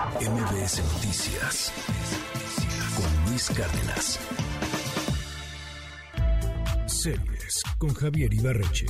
MBS Noticias con Luis Cárdenas. Series con Javier Ibarreche.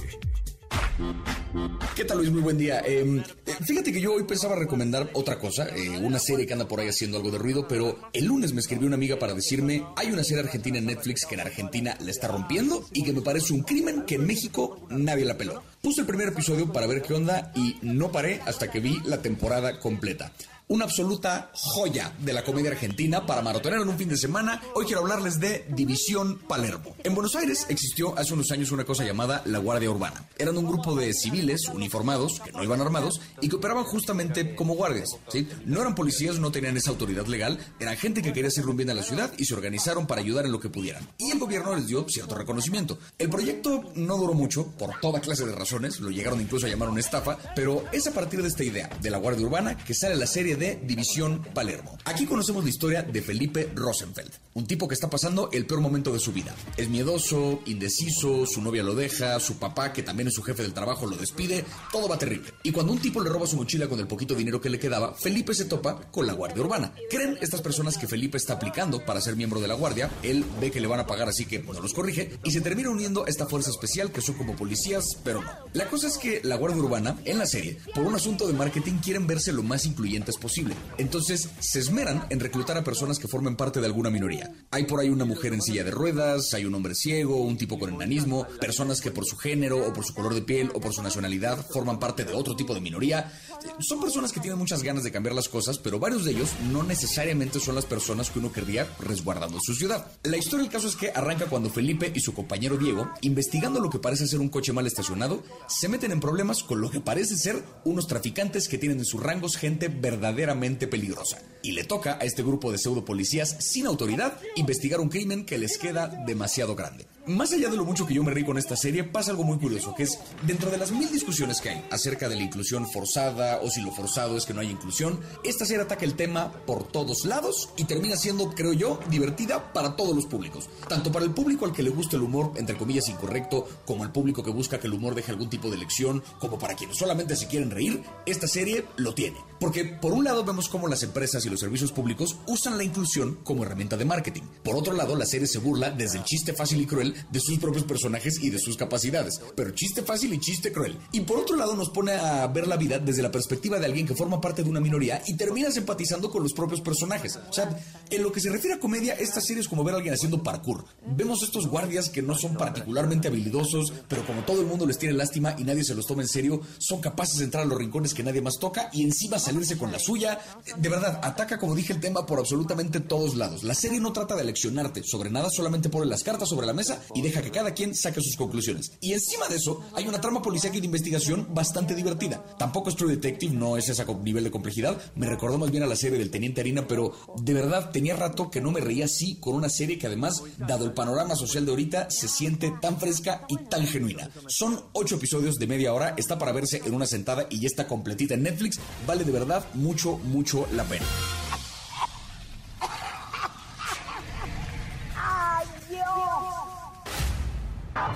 ¿Qué tal Luis? Muy buen día. Em, eh, fíjate que yo hoy pensaba recomendar otra cosa, eh, una serie que anda por ahí haciendo algo de ruido, pero el lunes me escribió una amiga para decirme, hay una serie argentina en Netflix que en Argentina la está rompiendo y que me parece un crimen que en México nadie la peló. Puse el primer episodio para ver qué onda y no paré hasta que vi la temporada completa una absoluta joya de la comedia argentina para maratonear en un fin de semana. Hoy quiero hablarles de División Palermo. En Buenos Aires existió hace unos años una cosa llamada la Guardia Urbana. Eran un grupo de civiles uniformados que no iban armados y que operaban justamente como guardias. ¿sí? No eran policías, no tenían esa autoridad legal, eran gente que quería hacer un bien a la ciudad y se organizaron para ayudar en lo que pudieran. Y el gobierno les dio cierto reconocimiento. El proyecto no duró mucho por toda clase de razones, lo llegaron incluso a llamar una estafa, pero es a partir de esta idea de la Guardia Urbana que sale la serie de División Palermo. Aquí conocemos la historia de Felipe Rosenfeld, un tipo que está pasando el peor momento de su vida. Es miedoso, indeciso, su novia lo deja, su papá, que también es su jefe del trabajo, lo despide, todo va terrible. Y cuando un tipo le roba su mochila con el poquito dinero que le quedaba, Felipe se topa con la Guardia Urbana. Creen estas personas que Felipe está aplicando para ser miembro de la Guardia, él ve que le van a pagar así que no los corrige, y se termina uniendo a esta fuerza especial que son como policías, pero no. La cosa es que la Guardia Urbana, en la serie, por un asunto de marketing, quieren verse lo más incluyentes posible. Entonces se esmeran en reclutar a personas que formen parte de alguna minoría. Hay por ahí una mujer en silla de ruedas, hay un hombre ciego, un tipo con enanismo, personas que por su género o por su color de piel o por su nacionalidad forman parte de otro tipo de minoría. Son personas que tienen muchas ganas de cambiar las cosas, pero varios de ellos no necesariamente son las personas que uno querría resguardando su ciudad. La historia del caso es que arranca cuando Felipe y su compañero Diego, investigando lo que parece ser un coche mal estacionado, se meten en problemas con lo que parece ser unos traficantes que tienen en sus rangos gente verdaderamente peligrosa. Y le toca a este grupo de pseudo policías sin autoridad investigar un crimen que les queda demasiado grande. Más allá de lo mucho que yo me reí con esta serie, pasa algo muy curioso, que es dentro de las mil discusiones que hay acerca de la inclusión forzada o si lo forzado es que no hay inclusión, esta serie ataca el tema por todos lados y termina siendo, creo yo, divertida para todos los públicos. Tanto para el público al que le gusta el humor, entre comillas, incorrecto, como el público que busca que el humor deje algún tipo de lección, como para quienes solamente se quieren reír, esta serie lo tiene. Porque por un lado vemos cómo las empresas y los servicios públicos usan la inclusión como herramienta de marketing. Por otro lado, la serie se burla desde el chiste fácil y cruel de sus propios personajes y de sus capacidades. Pero chiste fácil y chiste cruel. Y por otro lado, nos pone a ver la vida desde la perspectiva de alguien que forma parte de una minoría y terminas empatizando con los propios personajes. O sea, en lo que se refiere a comedia, esta serie es como ver a alguien haciendo parkour. Vemos estos guardias que no son particularmente habilidosos, pero como todo el mundo les tiene lástima y nadie se los toma en serio, son capaces de entrar a los rincones que nadie más toca y encima salirse con la suya. De verdad, ataca, como dije, el tema por absolutamente todos lados. La serie no trata de leccionarte sobre nada, solamente pone las cartas sobre la mesa y deja que cada quien saque sus conclusiones. Y encima de eso, hay una trama policíaca y de investigación bastante divertida. Tampoco es True Detective, no es ese nivel de complejidad. Me recordó más bien a la serie del Teniente Harina, pero de verdad tenía rato que no me reía así con una serie que además, dado el panorama social de ahorita, se siente tan fresca y tan genuina. Son ocho episodios de media hora, está para verse en una sentada y ya está completita en Netflix. Vale de verdad mucho, mucho la pena.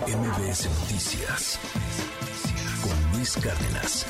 MBS Noticias con Luis Cárdenas.